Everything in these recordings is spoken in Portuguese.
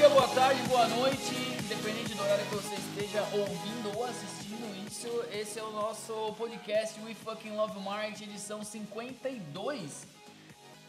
dia, boa tarde, boa noite, independente do horário que você esteja ouvindo ou assistindo isso, esse é o nosso podcast We Fucking Love Marketing, edição 52,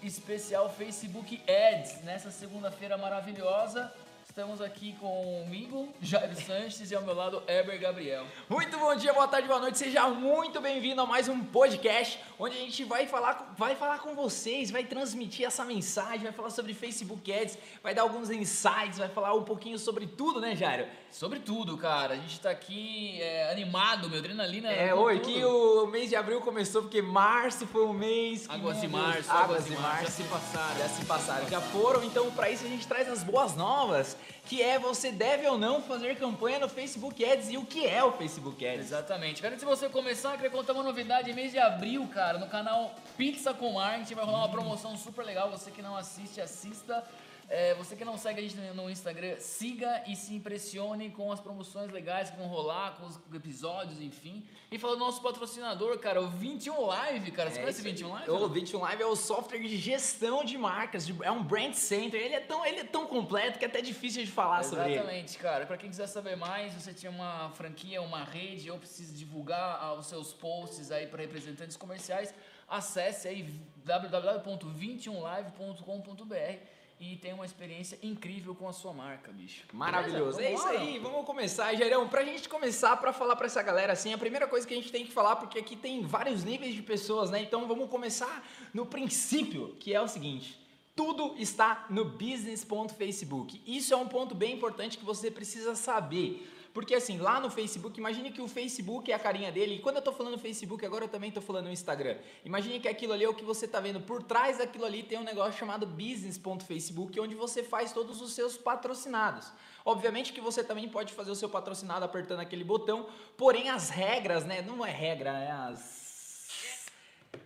especial Facebook Ads, nessa segunda-feira maravilhosa. Estamos aqui comigo, Jairo Sanches, e ao meu lado, Eber Gabriel. Muito bom dia, boa tarde, boa noite. Seja muito bem-vindo a mais um podcast onde a gente vai falar, vai falar com vocês, vai transmitir essa mensagem, vai falar sobre Facebook Ads, vai dar alguns insights, vai falar um pouquinho sobre tudo, né, Jairo? Sobre tudo, cara. A gente tá aqui é, animado, meu adrenalina. É, oi, que o mês de abril começou porque março foi um mês. Que, Águas de março, águas de março. já se passaram. Já se passaram, já foram. Então, para isso a gente traz as boas novas, que é você deve ou não fazer campanha no Facebook Ads e o que é o Facebook Ads. Exatamente. Cara, antes de você começar, eu queria contar uma novidade. Mês de abril, cara, no canal Pizza com Marketing vai rolar uma promoção super legal. Você que não assiste, assista. É, você que não segue a gente no Instagram, siga e se impressione com as promoções legais que vão rolar, com os episódios, enfim. E falando do nosso patrocinador, cara, o 21 Live, cara. Você É conhece o isso 21 aí. Live? O 21 Live é o software de gestão de marcas, de- é um brand center. Ele é tão, ele é tão completo que é até difícil de falar sobre ele. Exatamente, cara. Pra quem quiser saber mais, você tinha uma franquia, uma rede, ou precisa divulgar ah, os seus posts aí para representantes comerciais, acesse aí www.21live.com.br e tenha uma experiência incrível com a sua marca, bicho. Maravilhoso. Beleza? É isso aí, vamos começar, Jairão. Pra gente começar, pra falar pra essa galera assim, a primeira coisa que a gente tem que falar, porque aqui tem vários níveis de pessoas, né? Então vamos começar no princípio, que é o seguinte. Tudo está no business.facebook. Isso é um ponto bem importante que você precisa saber. Porque assim, lá no Facebook, imagine que o Facebook é a carinha dele. E quando eu tô falando Facebook, agora eu também tô falando Instagram. Imagine que aquilo ali é o que você tá vendo. Por trás daquilo ali tem um negócio chamado business.facebook, onde você faz todos os seus patrocinados. Obviamente que você também pode fazer o seu patrocinado apertando aquele botão, porém as regras, né? Não é regra, é as.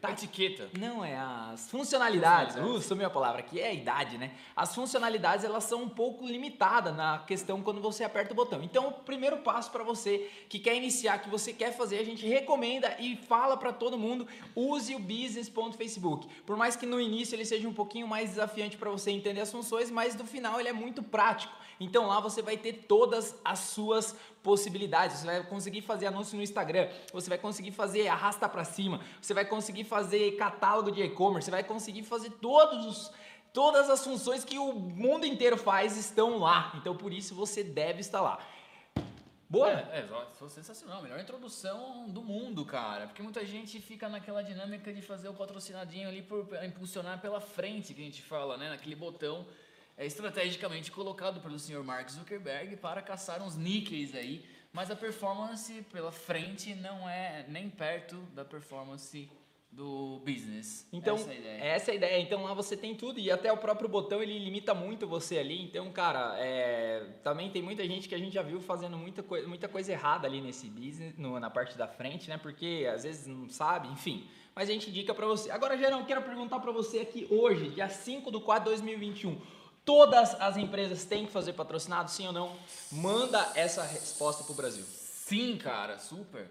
Tá etiqueta. Não, é as funcionalidades. Funcionalidades. Uh, sumiu a palavra aqui, é a idade, né? As funcionalidades, elas são um pouco limitadas na questão quando você aperta o botão. Então, o primeiro passo para você que quer iniciar, que você quer fazer, a gente recomenda e fala para todo mundo, use o business.facebook. Por mais que no início ele seja um pouquinho mais desafiante para você entender as funções, mas no final ele é muito prático. Então, lá você vai ter todas as suas possibilidades. Você vai conseguir fazer anúncio no Instagram, você vai conseguir fazer arrasta para cima, você vai conseguir fazer catálogo de e-commerce, você vai conseguir fazer todos os todas as funções que o mundo inteiro faz estão lá. Então por isso você deve estar lá. Boa? É, é, foi sensacional. Melhor introdução do mundo, cara. Porque muita gente fica naquela dinâmica de fazer o patrocinadinho ali por impulsionar pela frente, que a gente fala, né? Naquele botão é, estrategicamente colocado pelo senhor Mark Zuckerberg para caçar uns níqueis aí. Mas a performance pela frente não é nem perto da performance do business. Então, Essa é a ideia. essa é a ideia. Então lá você tem tudo e até o próprio botão ele limita muito você ali. Então, cara, é, também tem muita gente que a gente já viu fazendo muita, coi muita coisa errada ali nesse business, no- na parte da frente, né? Porque às vezes não sabe, enfim. Mas a gente indica pra você. Agora, Gerão, quero perguntar pra você aqui hoje, dia 5 do 4 de 2021. Todas as empresas têm que fazer patrocinado, sim ou não? Manda essa resposta pro Brasil. Sim, cara, super.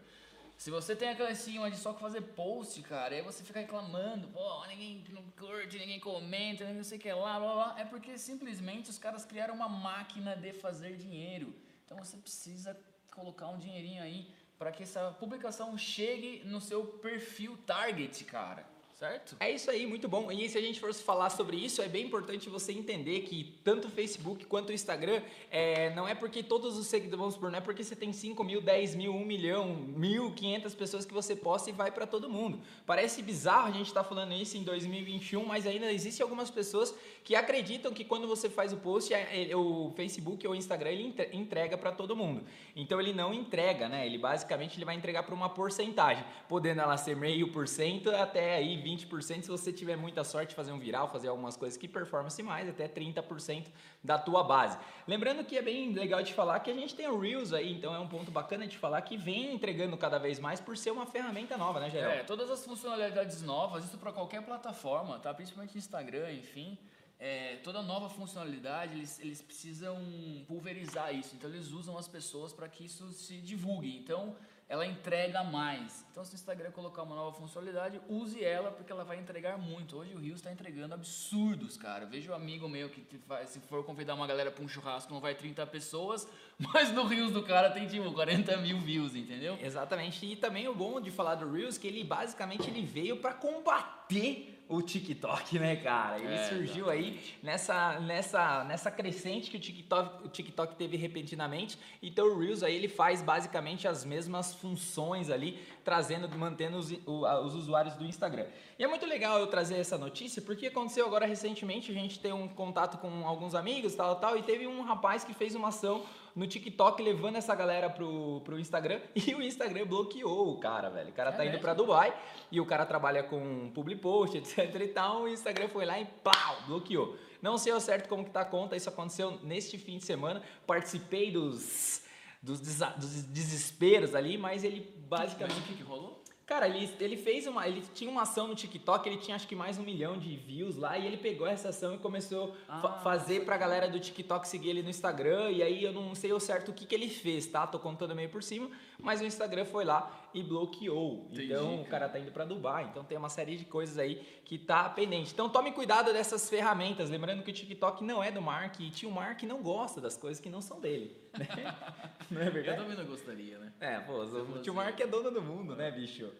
Se você tem aquela estima de só fazer post, cara, e aí você fica reclamando, pô, ninguém não curte, ninguém comenta, ninguém não sei o que lá, blá blá, é porque simplesmente os caras criaram uma máquina de fazer dinheiro. Então você precisa colocar um dinheirinho aí para que essa publicação chegue no seu perfil target, cara. Certo? É isso aí, muito bom. E se a gente fosse falar sobre isso, é bem importante você entender que tanto o Facebook quanto o Instagram, é, não é porque todos os seguidores, vamos supor, não é porque você tem 5 mil, 10 mil, 1 milhão, 1.500 pessoas que você posta e vai para todo mundo. Parece bizarro a gente estar falando isso em 2021, mas ainda existem algumas pessoas que acreditam que quando você faz o post, é- é- o Facebook ou o Instagram, ele entre- entrega para todo mundo. Então ele não entrega, né? Ele basicamente ele vai entregar para uma porcentagem, podendo ela ser meio por cento até aí 20% se você tiver muita sorte fazer um viral, fazer algumas coisas que performance mais, até 30% da tua base. Lembrando que é bem legal de falar que a gente tem o Reels aí, então é um ponto bacana de falar que vem entregando cada vez mais por ser uma ferramenta nova, né, Geraldo? É, todas as funcionalidades novas, isso para qualquer plataforma, tá? Principalmente Instagram, enfim. É, toda nova funcionalidade, eles, eles precisam pulverizar isso. Então, eles usam as pessoas para que isso se divulgue. Então, ela entrega mais. Então, se o Instagram colocar uma nova funcionalidade, use ela porque ela vai entregar muito. Hoje o Rios está entregando absurdos, cara. Vejo um amigo meu que faz, se for convidar uma galera para um churrasco não vai 30 pessoas, mas no Rios do cara tem tipo 40 mil views, entendeu? Exatamente. E também o bom de falar do Reels que ele basicamente ele veio para combater o TikTok, né, cara? Ele é, surgiu exatamente. aí nessa, nessa, nessa crescente que o TikTok, o TikTok teve repentinamente. Então o Reels aí ele faz basicamente as mesmas funções ali, trazendo, mantendo os, os usuários do Instagram. E é muito legal eu trazer essa notícia, porque aconteceu agora recentemente, a gente tem um contato com alguns amigos, tal, tal, e teve um rapaz que fez uma ação no TikTok levando essa galera pro, pro Instagram e o Instagram bloqueou o cara, velho. O cara tá é tá indo para Dubai e o cara trabalha com public post, etc e tal. O Instagram foi lá e pau, bloqueou. Não sei ao certo como que tá a conta, isso aconteceu neste fim de semana. Participei dos, dos, dos desesperos ali, mas ele basicamente. O que, que rolou? Cara, ele, ele fez uma. Ele tinha uma ação no TikTok, ele tinha acho que mais um milhão de views lá, e ele pegou essa ação e começou a ah, fa fazer pra galera do TikTok seguir ele no Instagram. E aí eu não sei o certo o que, que ele fez, tá? Tô contando meio por cima, mas o Instagram foi lá e bloqueou. Entendi, então o cara tá indo para Dubai. Então tem uma série de coisas aí que tá pendente. Então tome cuidado dessas ferramentas. Lembrando que o TikTok não é do Mark e tio Mark não gosta das coisas que não são dele. Né? não é verdade? Eu também não gostaria, né? É, pô, o tio Mark é dono do mundo, né, bicho?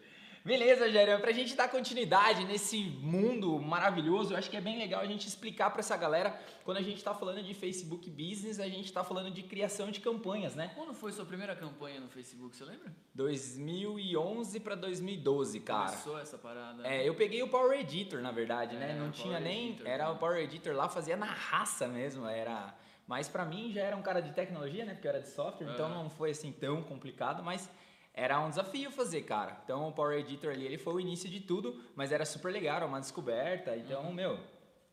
Beleza, Jeremy, pra gente dar continuidade nesse mundo maravilhoso, eu acho que é bem legal a gente explicar para essa galera, quando a gente tá falando de Facebook Business, a gente tá falando de criação de campanhas, né? Quando foi sua primeira campanha no Facebook, você lembra? 2011 para 2012, cara. Começou essa parada. É, eu peguei o Power Editor, na verdade, né? é, né? Não tinha nem, Editor, era o Power Editor lá, fazia na raça mesmo, era mas para mim já era um cara de tecnologia, né? Porque eu era de software, então não foi assim tão complicado, mas era um desafio fazer, cara. Então o Power Editor ali, ele foi o início de tudo, mas era super legal, era uma descoberta. Então, uhum. meu.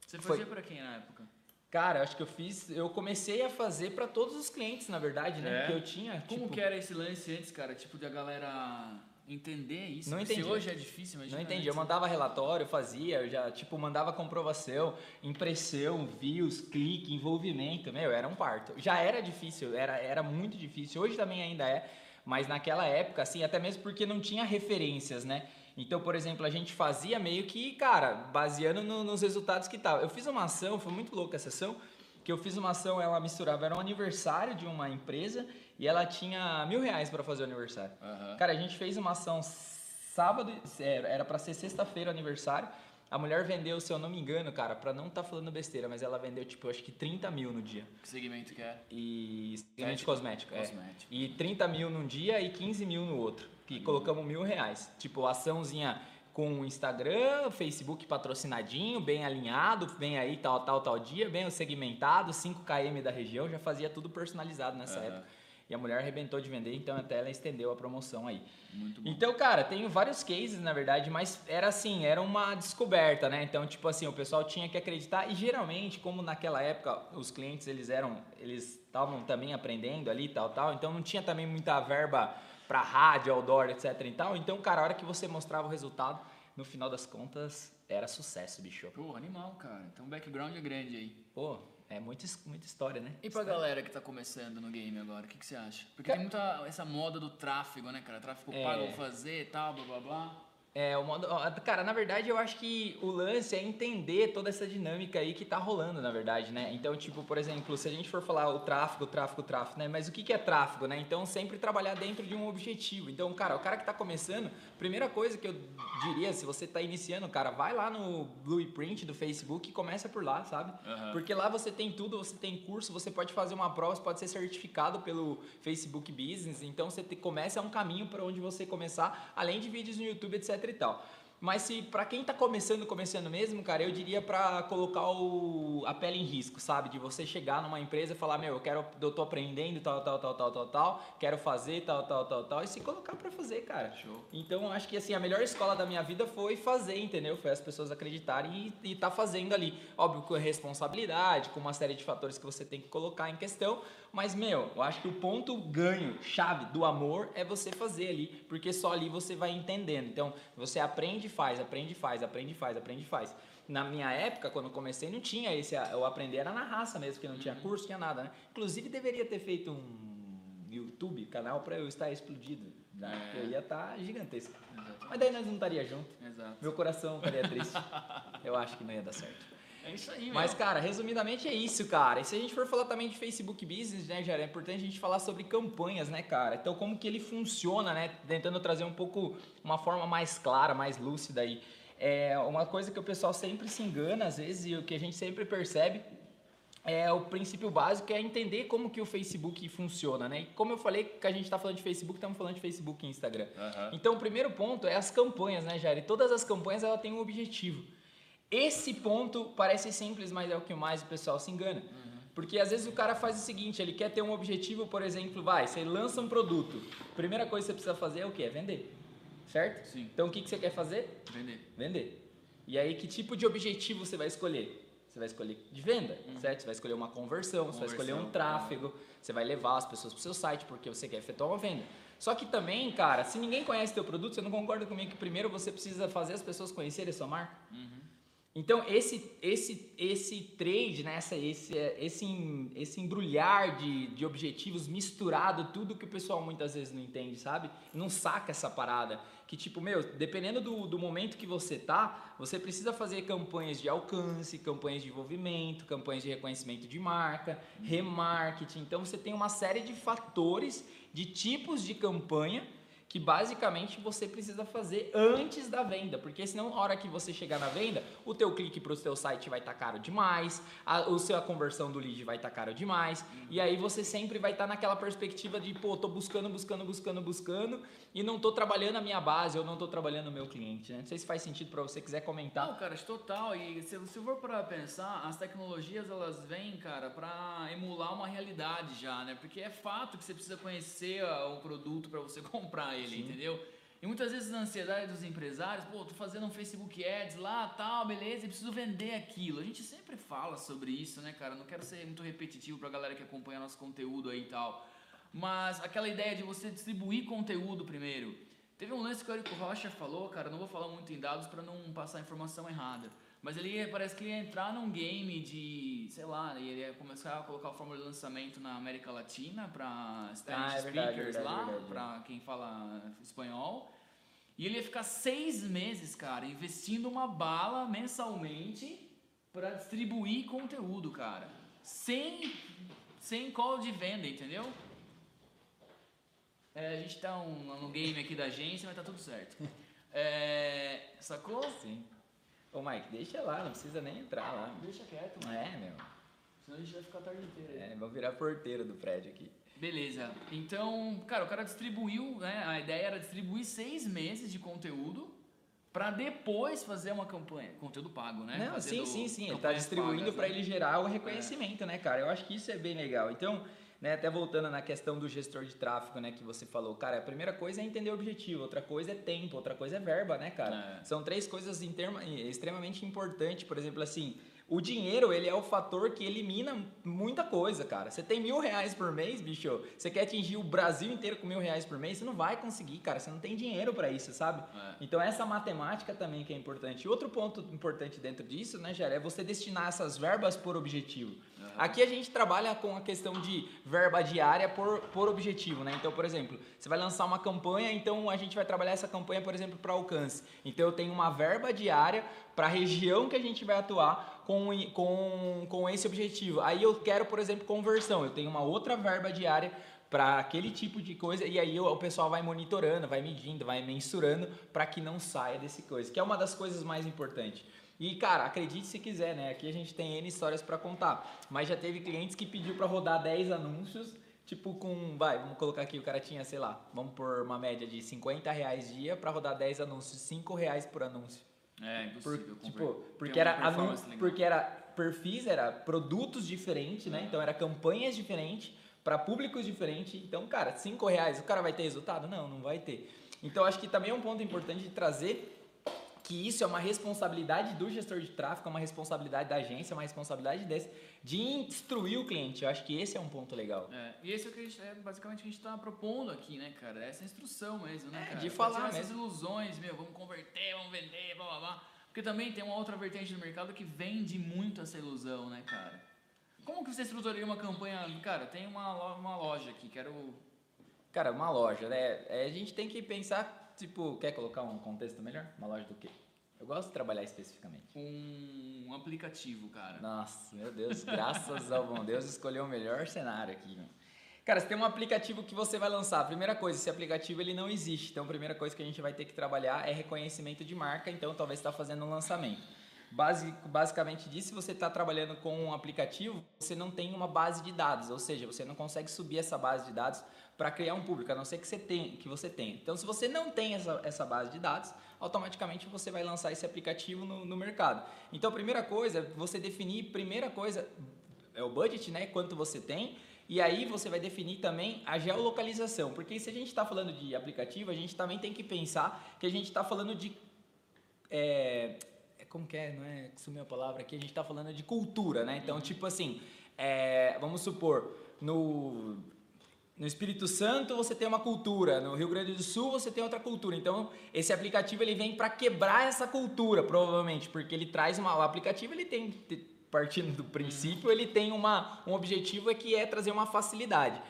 Você fazia foi... para quem na época? Cara, acho que eu fiz, eu comecei a fazer para todos os clientes, na verdade, né? É. Que eu tinha. Como tipo... que era esse lance antes, cara? Tipo, da galera entender isso. Não entendi. Se hoje é difícil, imagina. Não entendi. Eu mandava relatório, fazia, eu já, tipo, mandava comprovação, impressão, views, clique, envolvimento. Meu, era um parto. Já era difícil, era, era muito difícil. Hoje também ainda é. Mas naquela época, assim, até mesmo porque não tinha referências, né? Então, por exemplo, a gente fazia meio que, cara, baseando no, nos resultados que tava. Eu fiz uma ação, foi muito louca essa ação, que eu fiz uma ação, ela misturava, era um aniversário de uma empresa e ela tinha mil reais para fazer o aniversário. Uhum. Cara, a gente fez uma ação sábado, era para ser sexta-feira o aniversário, a mulher vendeu, se eu não me engano, cara, pra não estar tá falando besteira, mas ela vendeu, tipo, acho que 30 mil no dia. Que segmento que é? E segmento cosmético, é. cosmético. E 30 mil num dia e 15 mil no outro. Que colocamos mil reais. Tipo, açãozinha com o Instagram, Facebook patrocinadinho, bem alinhado, vem aí tal, tal, tal dia, bem segmentado, 5km da região, já fazia tudo personalizado nessa uhum. época. E a mulher arrebentou de vender, então até ela estendeu a promoção aí. Muito bom. Então, cara, tenho vários cases, na verdade, mas era assim, era uma descoberta, né? Então, tipo assim, o pessoal tinha que acreditar e geralmente, como naquela época os clientes eles eram, eles estavam também aprendendo ali, tal, tal, então não tinha também muita verba para rádio, outdoor, etc e tal. Então, cara, a hora que você mostrava o resultado, no final das contas, era sucesso, bicho. Pô, animal, cara. Então, o background é grande aí. Pô, é muita, muita história, né? E pra galera que tá começando no game agora, o que, que você acha? Porque tem muita essa moda do tráfego, né, cara? Tráfego é... pago fazer e tal, blá blá blá. É, o modo, cara, na verdade eu acho que o lance é entender toda essa dinâmica aí que tá rolando, na verdade, né? Então, tipo, por exemplo, se a gente for falar o tráfego, tráfego, tráfego, né? Mas o que, que é tráfego, né? Então, sempre trabalhar dentro de um objetivo. Então, cara, o cara que tá começando, primeira coisa que eu diria, se você tá iniciando, cara, vai lá no blueprint do Facebook e começa por lá, sabe? Uhum. Porque lá você tem tudo, você tem curso, você pode fazer uma prova, você pode ser certificado pelo Facebook Business. Então, você te, começa é um caminho para onde você começar, além de vídeos no YouTube, etc e tal. Mas se para quem está começando, começando mesmo, cara, eu diria para colocar o, a pele em risco, sabe? De você chegar numa empresa e falar, meu, eu quero, eu tô aprendendo tal, tal, tal, tal, tal, tal, quero fazer tal, tal, tal, tal, e se colocar para fazer, cara. Show. Então, acho que assim, a melhor escola da minha vida foi fazer, entendeu? Foi as pessoas acreditarem e, e tá fazendo ali. Óbvio com responsabilidade, com uma série de fatores que você tem que colocar em questão, mas, meu, eu acho que o ponto ganho, chave do amor é você fazer ali, porque só ali você vai entendendo. Então, você aprende e faz, aprende e faz, aprende e faz, aprende e faz. Na minha época, quando eu comecei, não tinha esse. Eu aprender era na raça mesmo, porque não tinha uhum. curso, tinha nada, né? Inclusive, deveria ter feito um YouTube, canal pra eu estar explodido. Já, É. eu ia estar gigantesco. Exato. Mas daí nós não estaria junto. Exato. Meu coração estaria triste. eu acho que não ia dar certo. É isso aí, Mas, cara, resumidamente é isso, cara. E se a gente for falar também de Facebook Business, né, Jair, é importante a gente falar sobre campanhas, né, cara? Então, como que ele funciona, né? Tentando trazer um pouco, uma forma mais clara, mais lúcida aí. É uma coisa que o pessoal sempre se engana, às vezes, e o que a gente sempre percebe é o princípio básico é entender como que o Facebook funciona, né? E como eu falei que a gente está falando de Facebook, estamos falando de Facebook e Instagram. Então, o primeiro ponto é as campanhas, né, Jair? E Todas as campanhas ela têm um objetivo. Esse ponto parece simples, mas é o que mais o pessoal se engana. Porque às vezes o cara faz o seguinte, ele quer ter um objetivo, por exemplo, vai, você lança um produto. Primeira coisa que você precisa fazer é o quê? É vender. Certo? Sim. Então o que, que você quer fazer? Vender. Vender. E aí, que tipo de objetivo você vai escolher? Você vai escolher de venda, certo? Você vai escolher uma conversão, você vai escolher um Uhum. Conversão, tráfego, você vai levar as pessoas para o seu site porque você quer efetuar uma venda. Só que também, cara, se ninguém conhece teu produto, você não concorda comigo que primeiro você precisa fazer as pessoas conhecerem a sua marca? Uhum. Então, esse, esse, esse trade, né, esse, esse, esse embrulhar de, de objetivos misturado, tudo que o pessoal muitas vezes não entende, sabe? Não saca essa parada. Que tipo, meu, dependendo do, do momento que você tá, você precisa fazer campanhas de alcance, campanhas de envolvimento, campanhas de reconhecimento de marca, remarketing. Então, você tem uma série de fatores, de tipos de campanha que basicamente você precisa fazer antes da venda, porque senão na hora que você chegar na venda, o teu clique para o seu site vai estar caro demais, a, o seu a conversão do lead vai estar caro demais, e aí você sempre vai estar naquela perspectiva de, pô, tô buscando, buscando, buscando, buscando e não tô trabalhando a minha base, ou não tô trabalhando o meu cliente, né? Não sei se faz sentido para você quiser comentar. Não, cara, total. E se, se for para pensar, as tecnologias elas vêm, cara, para emular uma realidade já, né? Porque é fato que você precisa conhecer ah, o produto para você comprar entendeu? E muitas vezes na ansiedade dos empresários, pô, tô fazendo um Facebook Ads lá, tal, beleza, e preciso vender aquilo. A gente sempre fala sobre isso, né, cara? Não quero ser muito repetitivo pra galera que acompanha nosso conteúdo aí e tal. Mas aquela ideia de você distribuir conteúdo primeiro. Teve um lance que o Érico Rocha falou, cara, não vou falar muito em dados para não passar a informação errada. Mas ele parece que ele ia entrar num game de, sei lá, ele ia começar a colocar o fórmula de lançamento na América Latina para Spanish Ah, é speakers verdade, lá, verdade. para quem fala espanhol. E ele ia ficar seis meses, cara, investindo uma bala mensalmente para distribuir conteúdo, cara. Sem, sem call de venda, entendeu? É, a gente tá um, no game aqui da agência, mas tá tudo certo. É, sacou? Sim. Ô Mike, deixa lá, não precisa nem entrar lá. Deixa quieto, mano. é, meu. Senão a gente vai ficar a tarde inteira. aí. É, vou virar porteiro do prédio aqui. Beleza. Então, cara, o cara distribuiu, né? A ideia era distribuir seis meses de conteúdo pra depois fazer uma campanha. Conteúdo pago, né? Não, Fazendo sim, sim, sim. Ele tá distribuindo para né? ele gerar o reconhecimento, né, cara? Eu acho que isso é bem legal. Então, né, até voltando na questão do gestor de tráfego, né, que você falou, cara, a primeira coisa é entender o objetivo, outra coisa é tempo, outra coisa é verba, né, cara? É. São três coisas extremamente importantes. Por exemplo, assim, o dinheiro, ele é o fator que elimina muita coisa, cara. Você tem mil reais por mês, bicho, você quer atingir o Brasil inteiro com mil reais por mês, você não vai conseguir, cara. Você não tem dinheiro para isso, sabe? É. Então essa matemática também que é importante. Outro ponto importante dentro disso, né, Jair, é você destinar essas verbas por objetivo. Aqui a gente trabalha com a questão de verba diária por, por objetivo, né? Então, por exemplo, você vai lançar uma campanha, então a gente vai trabalhar essa campanha, por exemplo, para alcance. Então eu tenho uma verba diária para a região que a gente vai atuar com, com, com esse objetivo. Aí eu quero, por exemplo, conversão. Eu tenho uma outra verba diária para aquele tipo de coisa e aí o, o pessoal vai monitorando, vai medindo, vai mensurando para que não saia desse coisa, que é uma das coisas mais importantes. E cara, acredite se quiser, né? Aqui a gente tem N histórias para contar, mas já teve clientes que pediu para rodar 10 anúncios, tipo com, vai, vamos colocar aqui, o cara tinha, sei lá, vamos por uma média de 50 reais dia para rodar 10 anúncios, 5 reais por anúncio. É, Por- impossível. tipo, porque era, anu- porque era perfis, era produtos diferentes, né? Então era campanhas diferentes para públicos diferentes. Então, cara, cinco reais, o cara vai ter resultado? Não, não vai ter. Então, acho que também é um ponto importante de trazer que isso é uma responsabilidade do gestor de tráfego, é uma responsabilidade da agência, é uma responsabilidade desse, de instruir o cliente. Eu acho que esse é um ponto legal. É, e esse é o que a gente, é basicamente a gente tá propondo aqui, né, cara? Essa instrução mesmo, né, É, cara? de falar tirar essas mesmo. ilusões, meu, vamos converter, vamos vender, blá blá blá. Porque também tem uma outra vertente do mercado que vende muito essa ilusão, né, cara? Como que você estruturaria uma campanha? Cara, tem uma, uma loja aqui, quero Cara, uma loja, né? É, a gente tem que pensar, tipo, quer colocar um contexto melhor? Uma loja do quê? Eu gosto de trabalhar especificamente. Um aplicativo, cara. Nossa, meu Deus, graças ao bom Deus escolheu o melhor cenário aqui. Cara, você tem um aplicativo que você vai lançar. Primeira coisa, esse aplicativo ele não existe. Então, a primeira coisa que a gente vai ter que trabalhar é reconhecimento de marca. Então, talvez está fazendo um lançamento. Basic, basicamente disso, você está trabalhando com um aplicativo, você não tem uma base de dados, ou seja, você não consegue subir essa base de dados para criar um público, a não ser que você, tem, que você tenha. Então, se você não tem essa, essa base de dados, automaticamente você vai lançar esse aplicativo no, no mercado. Então, a primeira coisa é você definir, primeira coisa, é o budget, né? Quanto você tem. E aí você vai definir também a geolocalização, porque se a gente está falando de aplicativo, a gente também tem que pensar que a gente está falando de é, como que é, não é, sumiu a palavra aqui, a gente está falando de cultura, né? Então, tipo assim, é, vamos supor, no, no Espírito Santo você tem uma cultura, no Rio Grande do Sul você tem outra cultura. Então, esse aplicativo ele vem para quebrar essa cultura, provavelmente, porque ele traz uma, o aplicativo ele tem partindo do princípio, ele tem uma, um objetivo é que é trazer uma facilidade.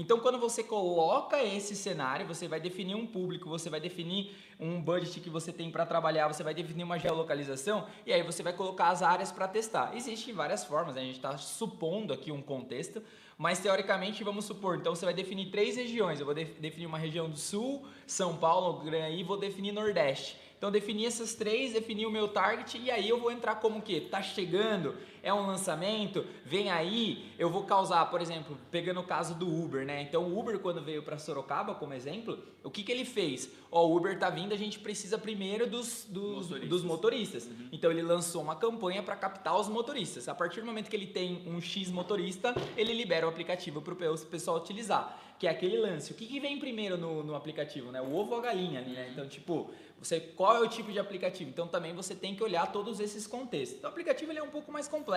Então, quando você coloca esse cenário, você vai definir um público, você vai definir um budget que você tem para trabalhar, você vai definir uma geolocalização e aí você vai colocar as áreas para testar. Existem várias formas, né? a gente está supondo aqui um contexto, mas teoricamente vamos supor, então você vai definir três regiões. Eu vou definir uma região do Sul, São Paulo, e vou definir Nordeste. Então defini essas três, defini o meu target e aí eu vou entrar como que tá chegando, é um lançamento, vem aí, eu vou causar, por exemplo, pegando o caso do Uber, né? Então o Uber quando veio para Sorocaba como exemplo, o que que ele fez? Ó, o Uber tá vindo, a gente precisa primeiro dos, dos motoristas. Dos motoristas. Uhum. Então ele lançou uma campanha para captar os motoristas. A partir do momento que ele tem um X motorista, ele libera o aplicativo para o pessoal utilizar, que é aquele lance. O que, que vem primeiro no, no aplicativo, né? O ovo ou a galinha ali, né? Então tipo você, qual é o tipo de aplicativo? Então também você tem que olhar todos esses contextos. Então, o aplicativo ele é um pouco mais complexo,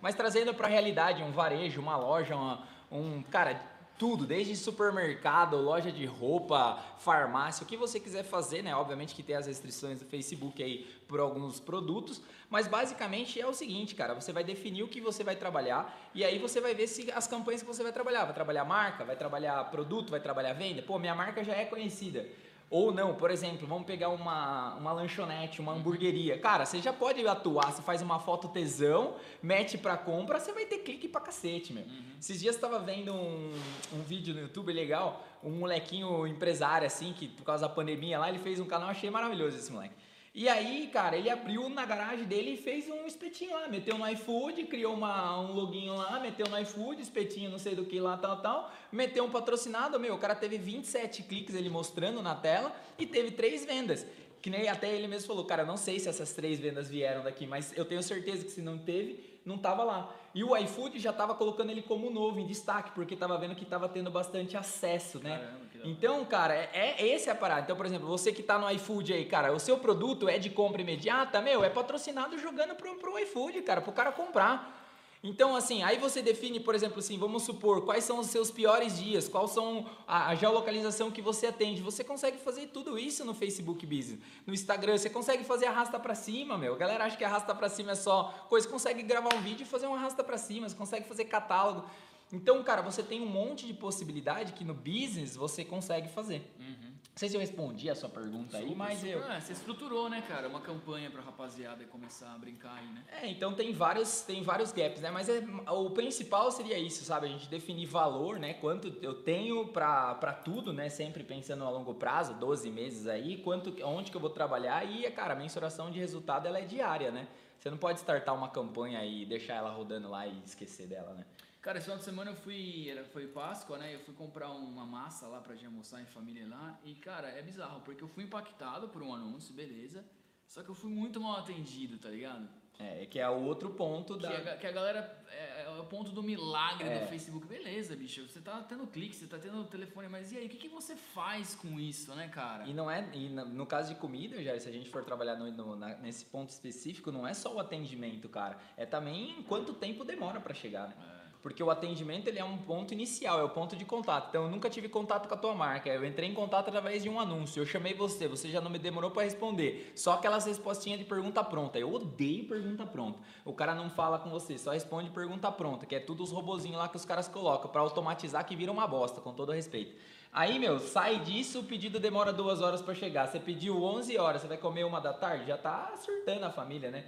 mas trazendo para a realidade um varejo, uma loja, uma, um cara tudo, desde supermercado, loja de roupa, farmácia, o que você quiser fazer, né? Obviamente que tem as restrições do Facebook aí por alguns produtos, mas basicamente é o seguinte, cara, você vai definir o que você vai trabalhar e aí você vai ver se as campanhas que você vai trabalhar, vai trabalhar marca, vai trabalhar produto, vai trabalhar venda. Pô, minha marca já é conhecida. Ou não, por exemplo, vamos pegar uma, uma lanchonete, uma hamburgueria. Cara, você já pode atuar, você faz uma foto tesão, mete pra compra, você vai ter clique pra cacete, meu. Uhum. Esses dias eu tava vendo um, um vídeo no YouTube legal, um molequinho empresário, assim, que por causa da pandemia lá, ele fez um canal, achei maravilhoso esse moleque. E aí, cara, ele abriu na garagem dele e fez um espetinho lá, meteu no iFood, criou uma, um login lá, meteu no iFood, espetinho não sei do que lá, tal, tal, meteu um patrocinado, meu, o cara teve 27 cliques ele mostrando na tela e teve três vendas. Que nem até ele mesmo falou, cara, não sei se essas três vendas vieram daqui, mas eu tenho certeza que se não teve, não tava lá. E o iFood já tava colocando ele como novo, em destaque, porque tava vendo que tava tendo bastante acesso, né? Caramba, então, cara, é, é esse a parada. Então, por exemplo, você que tá no iFood aí, cara, o seu produto é de compra imediata, meu, é patrocinado jogando pro, pro iFood, cara, pro cara comprar. Então, assim, aí você define, por exemplo, assim, vamos supor, quais são os seus piores dias, qual são a, a, geolocalização que você atende. Você consegue fazer tudo isso no Facebook Business, no Instagram, você consegue fazer arrasta para cima, meu. A galera acha que arrasta para cima é só coisa, você consegue gravar um vídeo e fazer um arrasta para cima, você consegue fazer catálogo. Então, cara, você tem um monte de possibilidade que no business você consegue fazer. Uhum. Não sei se eu respondi a sua pergunta aí, mas eu. Ah, você estruturou, né, cara, uma campanha pra rapaziada começar a brincar aí, né? É, então tem vários, tem vários gaps, né? Mas é, o principal seria isso, sabe? A gente definir valor, né? Quanto eu tenho pra, pra tudo, né? Sempre pensando a longo prazo, 12 meses aí, quanto, onde que eu vou trabalhar e, cara, a mensuração de resultado ela é diária, né? Você não pode startar uma campanha e deixar ela rodando lá e esquecer dela, né? Cara, esse final de semana eu fui, era, foi Páscoa, né? Eu fui comprar uma massa lá pra gente almoçar em família lá. E, cara, é bizarro, porque eu fui impactado por um anúncio, beleza. Só que eu fui muito mal atendido, tá ligado? É, que é o outro ponto da. Que a, que a galera. É, é, o ponto do milagre é. do Facebook. Beleza, bicho. Você tá tendo clique, você tá tendo telefone, mas e aí? O que, que você faz com isso, né, cara? E não é. E no caso de comida, já, se a gente for trabalhar no, no, na, nesse ponto específico, não é só o atendimento, cara. É também quanto tempo demora para chegar, né? É. Porque o atendimento ele é um ponto inicial, é o ponto de contato. Então eu nunca tive contato com a tua marca. Eu entrei em contato através de um anúncio. Eu chamei você, você já não me demorou para responder. Só aquelas respostinhas de pergunta pronta. Eu odeio pergunta pronta. O cara não fala com você, só responde pergunta pronta, que é tudo os robozinhos lá que os caras colocam para automatizar que vira uma bosta, com todo respeito. Aí, meu, sai disso, o pedido demora duas horas para chegar. Você pediu 11 horas, você vai comer uma da tarde, já tá surtando a família, né?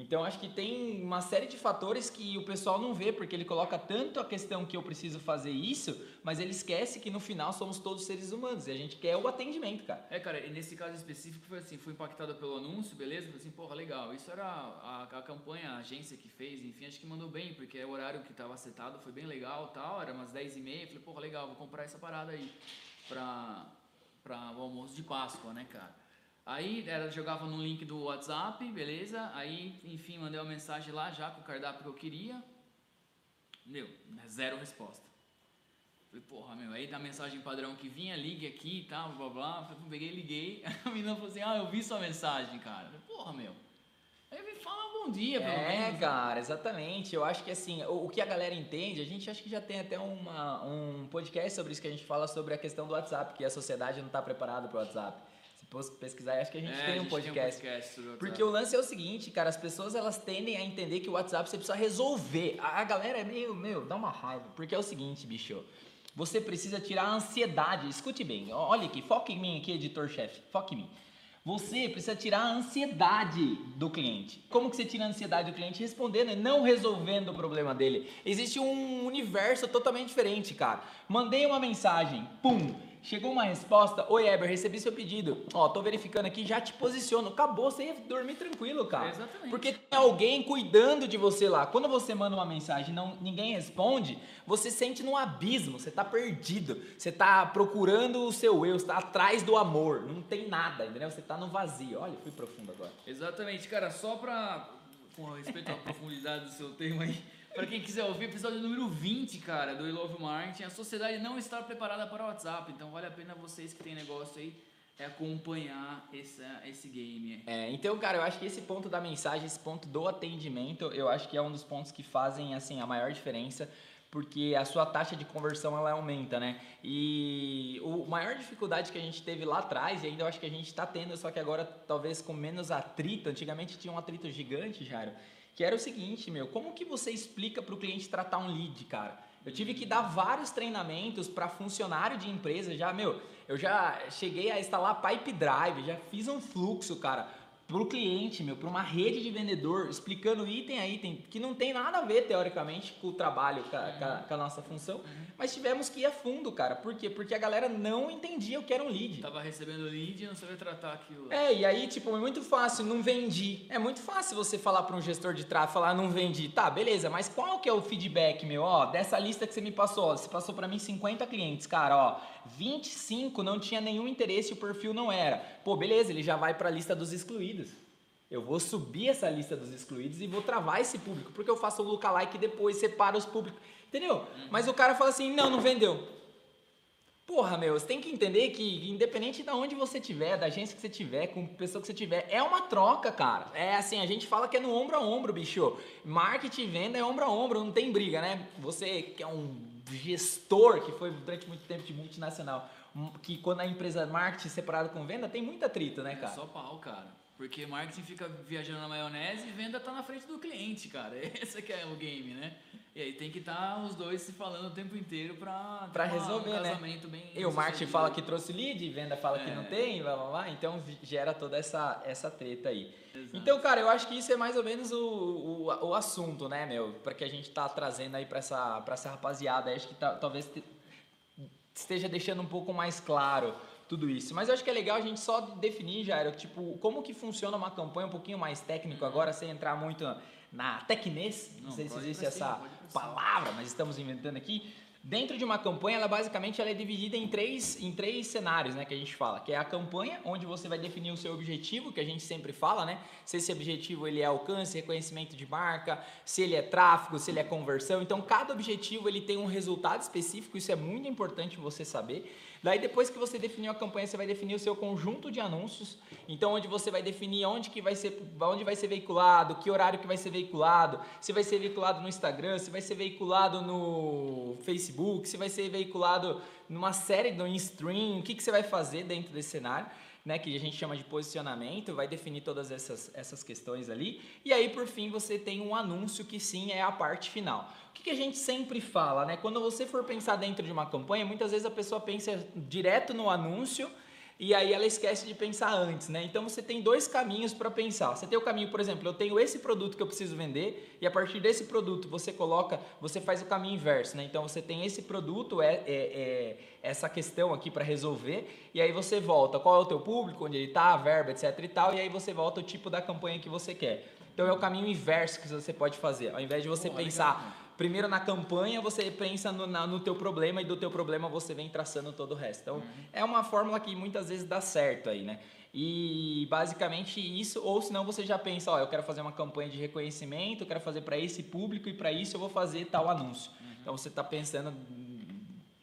Então acho que tem uma série de fatores que o pessoal não vê, porque ele coloca tanto a questão que eu preciso fazer isso, mas ele esquece que no final somos todos seres humanos e a gente quer o atendimento, cara. É, cara, e nesse caso específico foi assim, fui impactado pelo anúncio, beleza? Falei assim, porra, legal. Isso era a, a campanha, a agência que fez, enfim, acho que mandou bem, porque é o horário que estava setado, foi bem legal tal, era umas 10 e meia, falei, porra, legal, vou comprar essa parada aí pra, pra o almoço de Páscoa, né, cara? Aí ela jogava no link do WhatsApp, beleza? Aí, enfim, mandei uma mensagem lá já com o cardápio que eu queria. Meu, zero resposta. Falei, porra, meu, aí da mensagem padrão que vinha, ligue aqui e tal, blá blá. Falei, peguei, liguei. A menina falou assim: Ah, eu vi sua mensagem, cara. Falei, porra, meu. Aí me fala bom dia, pelo é, menos. É, cara, exatamente. Eu acho que assim, o, o, que a galera entende, a gente acha que já tem até uma, um podcast sobre isso que a gente fala sobre a questão do WhatsApp, que a sociedade não está preparada para o WhatsApp pesquisar, acho que a gente, é, tem, um gente podcast. tem um podcast. Porque o lance é o seguinte, cara, as pessoas elas tendem a entender que o WhatsApp você precisa resolver. A, a galera é meio, meu, dá uma raiva. Porque é o seguinte, bicho. Você precisa tirar a ansiedade. Escute bem, olha aqui, foca em mim aqui, editor-chefe. Foca em mim. Você precisa tirar a ansiedade do cliente. Como que você tira a ansiedade do cliente? Respondendo e não resolvendo o problema dele. Existe um universo totalmente diferente, cara. Mandei uma mensagem, pum, Chegou uma resposta, oi Eber, recebi seu pedido. Ó, tô verificando aqui, já te posiciono. Acabou, você ia dormir tranquilo, cara. exatamente. Porque tem alguém cuidando de você lá. Quando você manda uma mensagem e não, ninguém responde, você sente num abismo, você tá perdido. Você tá procurando o seu eu, você tá atrás do amor. Não tem nada, entendeu? Você tá no vazio. Olha, fui profundo agora. Exatamente, cara, só pra. Com respeito à profundidade do seu tema aí. Para quem quiser ouvir, episódio número 20, cara, do I Love Marketing. A sociedade não está preparada para o WhatsApp, então vale a pena vocês que têm negócio aí é acompanhar esse, esse game. É, então, cara, eu acho que esse ponto da mensagem, esse ponto do atendimento, eu acho que é um dos pontos que fazem assim a maior diferença, porque a sua taxa de conversão ela aumenta, né? E o maior dificuldade que a gente teve lá atrás, e ainda eu acho que a gente está tendo, só que agora talvez com menos atrito, antigamente tinha um atrito gigante, Jairo que era o seguinte, meu, como que você explica para o cliente tratar um lead, cara? Eu tive que dar vários treinamentos para funcionário de empresa, já, meu, eu já cheguei a instalar Pipe Drive, já fiz um fluxo, cara para o cliente, meu, para uma rede de vendedor, explicando item a item, que não tem nada a ver, teoricamente, com o trabalho, com a, com a, com a nossa função, uhum. mas tivemos que ir a fundo, cara. Por quê? Porque a galera não entendia o que era um lead. Tava recebendo lead e não sabia tratar aquilo. É, e aí, tipo, é muito fácil, não vendi. É muito fácil você falar para um gestor de tráfego, falar, não vendi. Tá, beleza, mas qual que é o feedback, meu? Ó, dessa lista que você me passou, ó, você passou para mim 50 clientes, cara, ó, 25 não tinha nenhum interesse, o perfil não era. Pô, beleza, ele já vai para a lista dos excluídos. Eu vou subir essa lista dos excluídos e vou travar esse público, porque eu faço o lookalike e depois separo os públicos. Entendeu? Uhum. Mas o cara fala assim: não, não vendeu. Porra, meu, você tem que entender que, independente de onde você tiver, da agência que você tiver, com a pessoa que você tiver, é uma troca, cara. É assim, a gente fala que é no ombro a ombro, bicho. Marketing e venda é ombro a ombro, não tem briga, né? Você que é um gestor que foi durante muito tempo de multinacional, que quando a empresa marketing separado com venda, tem muita trita, né, cara? É só pau, cara. Porque marketing fica viajando na maionese e venda tá na frente do cliente, cara. Esse que é o game, né? E aí tem que estar tá os dois se falando o tempo inteiro pra, pra resolver, um casamento né? bem. E o marketing fala que trouxe lead, venda fala é. que não tem, blá, blá, blá. Então gera toda essa, essa treta aí. Exato. Então, cara, eu acho que isso é mais ou menos o, o, o assunto, né, meu? Para que a gente tá trazendo aí pra essa, pra essa rapaziada. Acho que tá, talvez te, esteja deixando um pouco mais claro tudo isso. Mas eu acho que é legal a gente só definir, Jairo, tipo, como que funciona uma campanha um pouquinho mais técnico agora, sem entrar muito na tecnês, não, não sei se existe essa palavra, mas estamos inventando aqui. Dentro de uma campanha, ela basicamente ela é dividida em três, em três cenários, né, que a gente fala, que é a campanha, onde você vai definir o seu objetivo, que a gente sempre fala, né, se esse objetivo ele é alcance, reconhecimento de marca, se ele é tráfego, se ele é conversão. Então, cada objetivo ele tem um resultado específico, isso é muito importante você saber. Daí depois que você definiu a campanha, você vai definir o seu conjunto de anúncios. Então onde você vai definir onde que vai ser, onde vai ser veiculado, que horário que vai ser veiculado, se vai ser veiculado no Instagram, se vai ser veiculado no Facebook, se vai ser veiculado numa série no stream, o que que você vai fazer dentro desse cenário. Né, que a gente chama de posicionamento, vai definir todas essas, essas questões ali. E aí, por fim, você tem um anúncio que sim é a parte final. O que, que a gente sempre fala, né? Quando você for pensar dentro de uma campanha, muitas vezes a pessoa pensa direto no anúncio e aí ela esquece de pensar antes, né? Então você tem dois caminhos para pensar. Você tem o caminho, por exemplo, eu tenho esse produto que eu preciso vender e a partir desse produto você coloca, você faz o caminho inverso, né? Então você tem esse produto, é, é, é essa questão aqui para resolver e aí você volta. Qual é o teu público, onde ele está, a verba, etc e tal, e aí você volta o tipo da campanha que você quer. Então é o caminho inverso que você pode fazer. Ao invés de você pensar primeiro na campanha você pensa no, na, no teu problema e do teu problema você vem traçando todo o resto. Então, uhum. é uma fórmula que muitas vezes dá certo aí, né? E basicamente isso, ou senão você já pensa, ó, eu quero fazer uma campanha de reconhecimento, eu quero fazer para esse público e para isso eu vou fazer tal anúncio. Uhum. Então você está pensando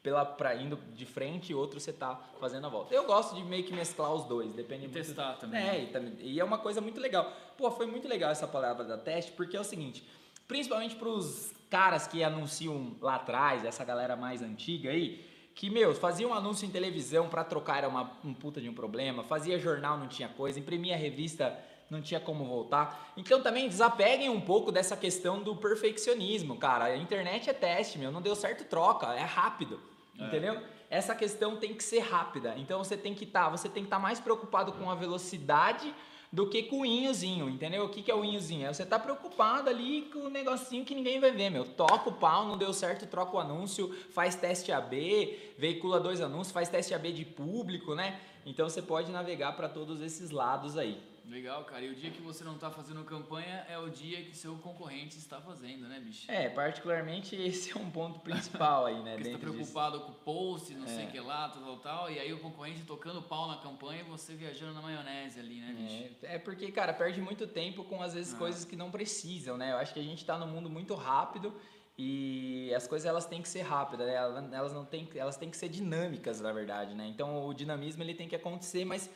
pela para indo de frente e outro você está fazendo a volta. Eu gosto de meio que mesclar os dois, depende e muito. Testar também. É, e, e é uma coisa muito legal. Pô, foi muito legal essa palavra da teste, porque é o seguinte, principalmente para os caras que anunciam lá atrás, essa galera mais antiga aí, que, meu, fazia um anúncio em televisão para trocar era uma, um puta de um problema, fazia jornal, não tinha coisa, imprimia revista, não tinha como voltar. Então também desapeguem um pouco dessa questão do perfeccionismo, cara. A internet é teste, meu, não deu certo, troca, é rápido, é. entendeu? Essa questão tem que ser rápida. Então você tem que estar, tá, você tem que estar tá mais preocupado com a velocidade do que com o inhozinho, entendeu? O que, que é o inhozinho? É você tá preocupado ali com o negocinho que ninguém vai ver, meu. Toca o pau, não deu certo, troca o anúncio, faz teste AB, veicula dois anúncios, faz teste AB de público, né? Então você pode navegar para todos esses lados aí. Legal, cara. E o dia que você não está fazendo campanha é o dia que seu concorrente está fazendo, né, bicho? É, particularmente esse é um ponto principal aí, né? Porque você tá preocupado disso. com o post, não é. sei o que lá, tal, tal, tal, e aí o concorrente tocando pau na campanha e você viajando na maionese ali, né, bicho? É, é porque, cara, perde muito tempo com às vezes ah. coisas que não precisam, né? Eu acho que a gente está num mundo muito rápido e as coisas elas têm que ser rápidas, né? elas não têm, elas têm que ser dinâmicas, na verdade, né? Então o dinamismo ele tem que acontecer, mas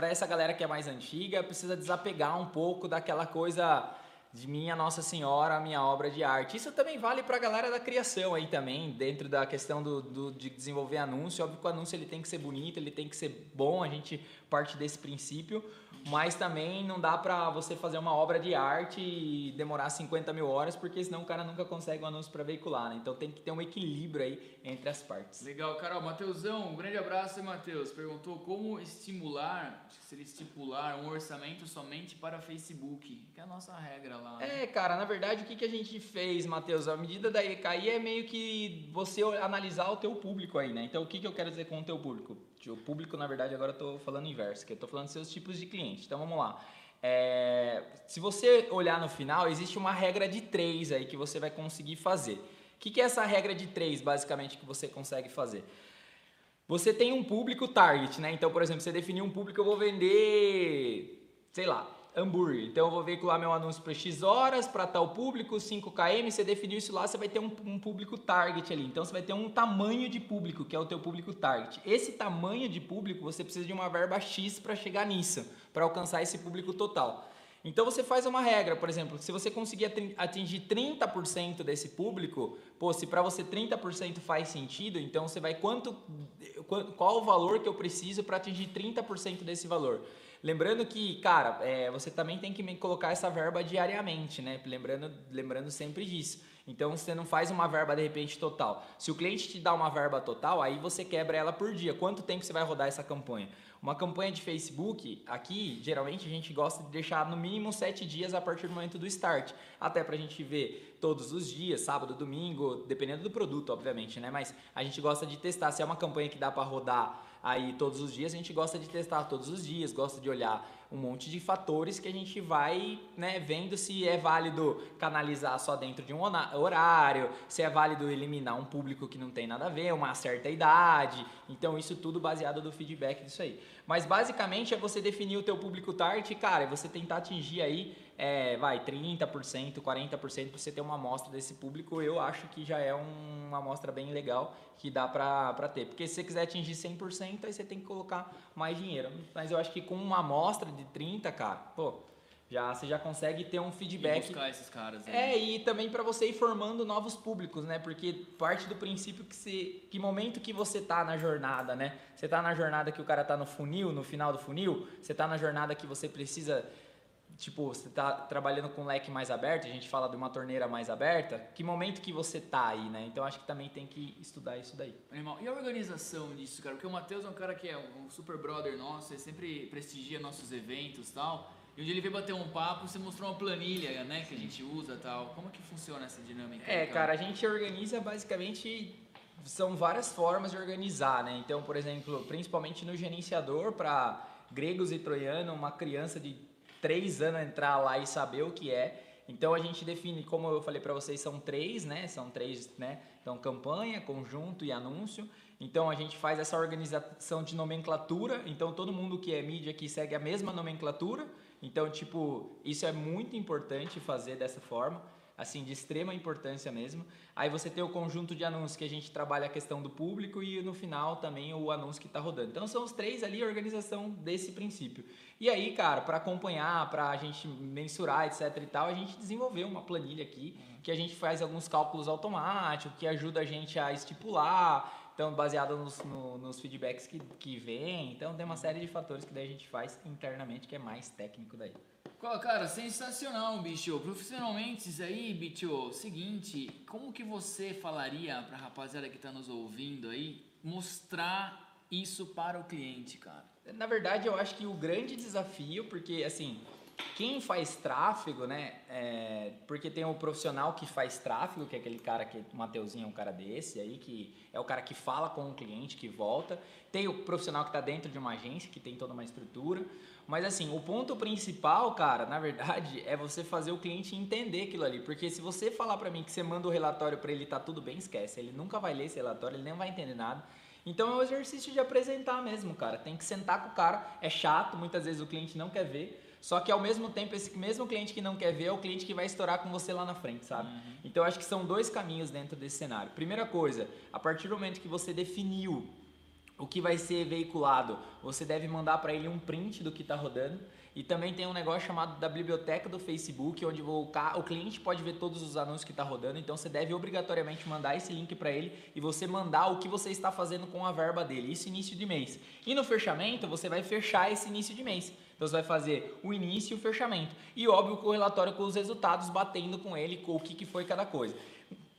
para essa galera que é mais antiga, precisa desapegar um pouco daquela coisa de minha Nossa Senhora, minha obra de arte. Isso também vale para a galera da criação aí também, dentro da questão do, do, de desenvolver anúncio. Óbvio que o anúncio ele tem que ser bonito, ele tem que ser bom, a gente parte desse princípio, mas também não dá para você fazer uma obra de arte e demorar 50 mil horas, porque senão o cara nunca consegue um anúncio para veicular, né? Então tem que ter um equilíbrio aí entre as partes. Legal, Carol. Mateusão, um grande abraço Matheus. Perguntou como estimular, seria estipular um orçamento somente para Facebook, que é a nossa regra lá. Né? É, cara, na verdade o que, que a gente fez, Matheus? A medida da EKI é meio que você analisar o teu público aí, né? Então o que, que eu quero dizer com o teu público? O público, na verdade, agora eu estou falando inverso, que eu estou falando seus tipos de clientes. Então vamos lá. É, se você olhar no final, existe uma regra de três aí que você vai conseguir fazer. O que, que é essa regra de três, basicamente, que você consegue fazer? Você tem um público target, né? Então, por exemplo, você definiu um público, eu vou vender, sei lá, hambúrguer. Então eu vou veicular meu anúncio para X horas, para tal público, 5km, você definiu isso lá, você vai ter um, um, público target ali. Então você vai ter um tamanho de público, que é o teu público target. Esse tamanho de público, você precisa de uma verba X para chegar nisso, para alcançar esse público total. Então você faz uma regra, por exemplo, se você conseguir atingir 30% desse público, pô, se para você 30% faz sentido, então você vai quanto qual o valor que eu preciso para atingir 30% desse valor? Lembrando que, cara, é, você também tem que colocar essa verba diariamente, né? Lembrando, lembrando sempre disso. Então você não faz uma verba de repente total. Se o cliente te dá uma verba total, aí você quebra ela por dia. Quanto tempo você vai rodar essa campanha? Uma campanha de Facebook, aqui, geralmente a gente gosta de deixar no mínimo sete dias a partir do momento do start. Até para a gente ver todos os dias, sábado, domingo, dependendo do produto, obviamente, né? Mas a gente gosta de testar. Se é uma campanha que dá para rodar aí todos os dias, a gente gosta de testar todos os dias, gosta de olhar um monte de fatores que a gente vai né, vendo se é válido canalizar só dentro de um horário, se é válido eliminar um público que não tem nada a ver, uma certa idade. Então isso tudo baseado do feedback disso aí. Mas basicamente é você definir o teu público target, cara, e você tentar atingir aí é, vai, 30%, 40% para você ter uma amostra desse público, eu acho que já é um, uma amostra bem legal que dá para ter. Porque se você quiser atingir 100%, aí você tem que colocar mais dinheiro. Mas eu acho que com uma amostra de 30, cara, pô, Já você já consegue ter um feedback. E buscar esses caras. Aí. É, e também para você ir formando novos públicos, né? Porque parte do princípio que se que momento que você tá na jornada, né? Você tá na jornada que o cara tá no funil, no final do funil, você tá na jornada que você precisa tipo, você tá trabalhando com um leque mais aberto, a gente fala de uma torneira mais aberta, que momento que você tá aí, né? Então acho que também tem que estudar isso daí. Animal. E a organização disso, cara? Porque o Matheus é um cara que é um super brother nosso, ele sempre prestigia nossos eventos e tal. E um dia ele veio bater um papo, você mostrou uma planilha, né, que a gente usa tal. Como que funciona essa dinâmica? É, cara, a gente organiza basicamente são várias formas de organizar, né? Então, por exemplo, principalmente no gerenciador para gregos e troianos, uma criança de três anos entrar lá e saber o que é. Então a gente define, como eu falei para vocês, são três, né? São três, né? Então campanha, conjunto e anúncio. Então a gente faz essa organização de nomenclatura. Então todo mundo que é mídia aqui segue a mesma nomenclatura. Então, tipo, isso é muito importante fazer dessa forma, assim, de extrema importância mesmo. Aí você tem o conjunto de anúncios que a gente trabalha a questão do público e no final também o anúncio que está rodando. Então são os três ali a organização desse princípio. E aí, cara, para acompanhar, para a gente mensurar, etc e tal, a gente desenvolveu uma planilha aqui que a gente faz alguns cálculos automáticos, que ajuda a gente a estipular então, baseado nos, no, nos feedbacks que, que vem. Então, tem uma série de fatores que daí a gente faz internamente que é mais técnico daí. Cara, sensacional, bicho. Profissionalmente, isso aí, bicho, seguinte, como que você falaria pra rapaziada que tá nos ouvindo aí, mostrar isso para o cliente, cara? Na verdade, eu acho que o grande desafio, porque assim, quem faz tráfego, né? É, porque tem o profissional que faz tráfego, que é aquele cara que o Mateuzinho é um cara desse aí, que é o cara que fala com o cliente, que volta. Tem o profissional que está dentro de uma agência, que tem toda uma estrutura. Mas assim, o ponto principal, cara, na verdade, é você fazer o cliente entender aquilo ali. Porque se você falar para mim que você manda o relatório para ele tá tudo bem, esquece. Ele nunca vai ler esse relatório, ele nem vai entender nada. Então é um exercício de apresentar mesmo, cara. Tem que sentar com o cara. É chato, muitas vezes o cliente não quer ver. Só que ao mesmo tempo, esse mesmo cliente que não quer ver é o cliente que vai estourar com você lá na frente, sabe? Uhum. Então acho que são dois caminhos dentro desse cenário. Primeira coisa, a partir do momento que você definiu o que vai ser veiculado, você deve mandar para ele um print do que está rodando. E também tem um negócio chamado da biblioteca do Facebook, onde o, o cliente pode ver todos os anúncios que está rodando. Então você deve obrigatoriamente mandar esse link para ele e você mandar o que você está fazendo com a verba dele. Isso início de mês. E no fechamento você vai fechar esse início de mês. Então você vai fazer o início e o fechamento. E óbvio o relatório com os resultados, batendo com ele com o que, que foi cada coisa.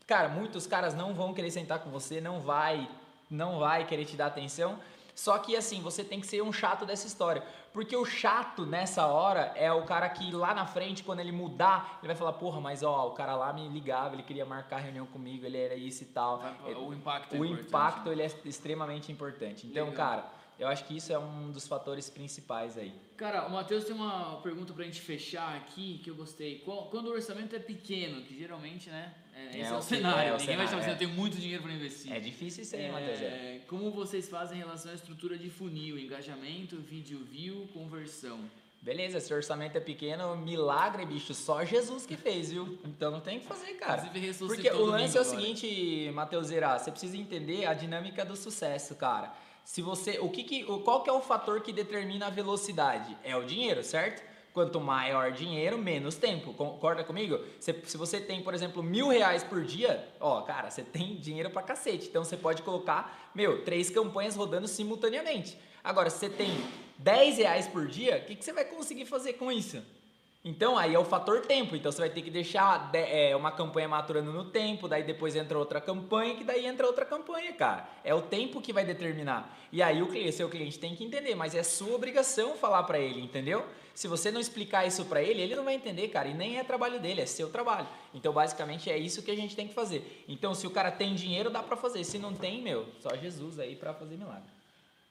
Cara, muitos caras não vão querer sentar com você, não vai, não vai querer te dar atenção. Só que assim, você tem que ser um chato dessa história. Porque o chato nessa hora é o cara que lá na frente, quando ele mudar, ele vai falar, porra, mas ó, o cara lá me ligava, ele queria marcar reunião comigo, ele era isso e tal. O impacto é O impacto ele é extremamente importante. Então, Legal. cara eu acho que isso é um dos fatores principais aí. Cara, o Matheus tem uma pergunta pra gente fechar aqui que eu gostei. Quando o orçamento é pequeno, que geralmente, né? É, esse é, é o cenário. É, Ninguém cenário, vai falar assim, eu tenho muito dinheiro para investir. É difícil isso aí, é, Matheus. É. Como vocês fazem em relação à estrutura de funil, engajamento, vídeo view, conversão? Beleza, se o orçamento é pequeno, milagre, bicho, só Jesus que fez, viu? Então não tem o que fazer, cara. Porque o lance é o agora. seguinte, Matheuseira, você precisa entender a dinâmica do sucesso, cara se você, o que, que qual que é o fator que determina a velocidade? É o dinheiro, certo? Quanto maior dinheiro, menos tempo. Concorda comigo? Se, se você tem, por exemplo, mil reais por dia, ó, cara, você tem dinheiro pra cacete. Então você pode colocar, meu, três campanhas rodando simultaneamente. Agora, se você tem 10 reais por dia, o que, que você vai conseguir fazer com isso? Então aí é o fator tempo. Então você vai ter que deixar é, uma campanha maturando no tempo, daí depois entra outra campanha, que daí entra outra campanha, cara. É o tempo que vai determinar. E aí o cliente, seu cliente tem que entender, mas é sua obrigação falar para ele, entendeu? Se você não explicar isso para ele, ele não vai entender, cara. E nem é trabalho dele, é seu trabalho. Então basicamente é isso que a gente tem que fazer. Então se o cara tem dinheiro, dá para fazer. Se não tem, meu, só Jesus aí para fazer milagre.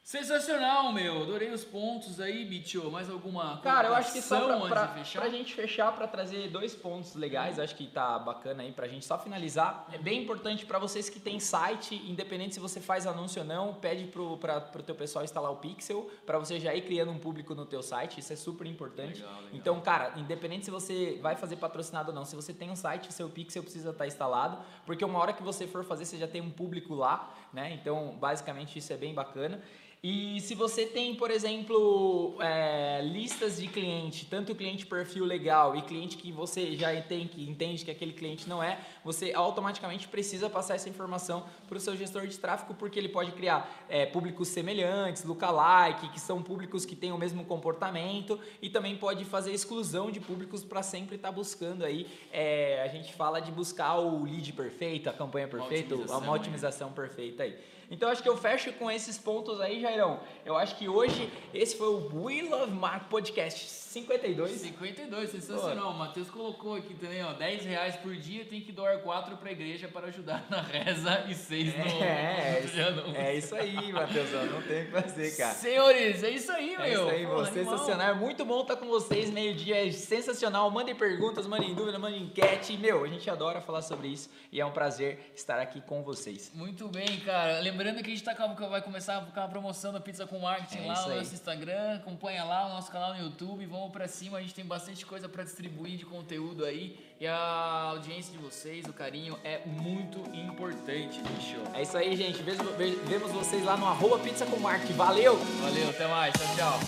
Sensacional, meu. Adorei os pontos aí, Bicho. Mais alguma Cara, eu acho que só pra, pra, pra gente fechar, para trazer dois pontos legais, acho que tá bacana aí pra gente só finalizar. É bem importante para vocês que tem site, independente se você faz anúncio ou não, pede pro, pra, pro teu pessoal instalar o Pixel, para você já ir criando um público no teu site. Isso é super importante. Legal, legal. Então, cara, independente se você vai fazer patrocinado ou não, se você tem um site, o seu Pixel precisa estar tá instalado, porque uma hora que você for fazer, você já tem um público lá né? Então, basicamente isso é bem bacana. E se você tem, por exemplo, é, listas de cliente, tanto cliente perfil legal e cliente que você já tem, que entende que aquele cliente não é, você automaticamente precisa passar essa informação para o seu gestor de tráfego, porque ele pode criar é, públicos semelhantes, lookalike, que são públicos que têm o mesmo comportamento, e também pode fazer exclusão de públicos para sempre estar tá buscando aí. É, a gente fala de buscar o lead perfeito, a campanha perfeita, uma otimização, uma otimização perfeita aí. Então acho que eu fecho com esses pontos aí, Jairão. Eu acho que hoje esse foi o We Love Mark Podcast 52. 52, sensacional. O Matheus colocou aqui também, ó, 10 reais por dia tem que doar 4 para a igreja para ajudar na reza e 6 no, é, no É isso aí, Matheus, não tem o que fazer, cara. Senhores, é isso aí, meu. É isso aí, Pô, sensacional. É muito bom estar com vocês, meio-dia é sensacional. Mandem perguntas, mandem dúvida, mandem enquete. Meu, a gente adora falar sobre isso e é um prazer estar aqui com vocês. Muito bem, cara. Lembrando que a gente tá, vai começar com a promoção da Pizza com Marketing é lá no nosso Instagram. Acompanha lá o nosso canal no YouTube. Vamos para cima, a gente tem bastante coisa para distribuir de conteúdo aí e a audiência de vocês, o carinho é muito importante, bicho. É isso aí, gente. Vemos vocês lá no arroba Pizza com Mark. Valeu! Valeu, até mais. Tchau, tchau.